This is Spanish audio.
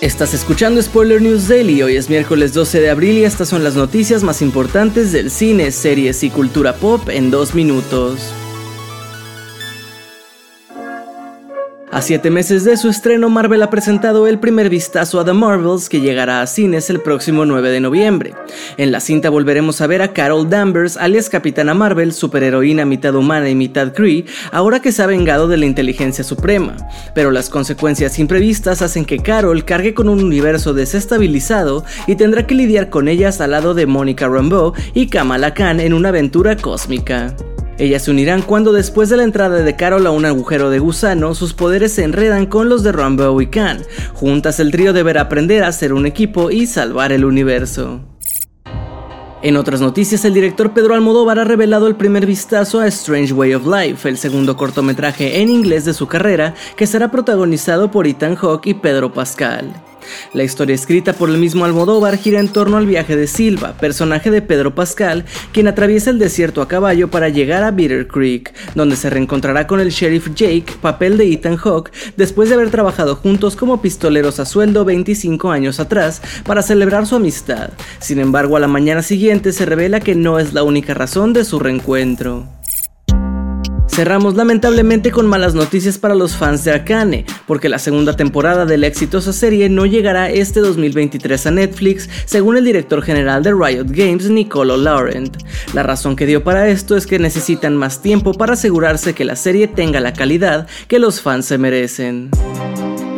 Estás escuchando Spoiler News Daily, hoy es miércoles 12 de abril y estas son las noticias más importantes del cine, series y cultura pop en dos minutos. A siete meses de su estreno, Marvel ha presentado el primer vistazo a The Marvels que llegará a cines el próximo 9 de noviembre. En la cinta volveremos a ver a Carol Danvers, alias Capitana Marvel, superheroína mitad humana y mitad Kree, ahora que se ha vengado de la inteligencia suprema. Pero las consecuencias imprevistas hacen que Carol cargue con un universo desestabilizado y tendrá que lidiar con ellas al lado de Monica Rambeau y Kamala Khan en una aventura cósmica. Ellas se unirán cuando después de la entrada de Carol a un agujero de gusano, sus poderes se enredan con los de Rambo y Khan. Juntas el trío deberá aprender a ser un equipo y salvar el universo. En otras noticias, el director Pedro Almodóvar ha revelado el primer vistazo a Strange Way of Life, el segundo cortometraje en inglés de su carrera, que será protagonizado por Ethan Hawke y Pedro Pascal. La historia escrita por el mismo Almodóvar gira en torno al viaje de Silva, personaje de Pedro Pascal, quien atraviesa el desierto a caballo para llegar a Bitter Creek, donde se reencontrará con el sheriff Jake, papel de Ethan Hawke, después de haber trabajado juntos como pistoleros a sueldo 25 años atrás para celebrar su amistad. Sin embargo, a la mañana siguiente se revela que no es la única razón de su reencuentro. Cerramos lamentablemente con malas noticias para los fans de Arcane, porque la segunda temporada de la exitosa serie no llegará este 2023 a Netflix, según el director general de Riot Games, Nicolo Laurent. La razón que dio para esto es que necesitan más tiempo para asegurarse que la serie tenga la calidad que los fans se merecen.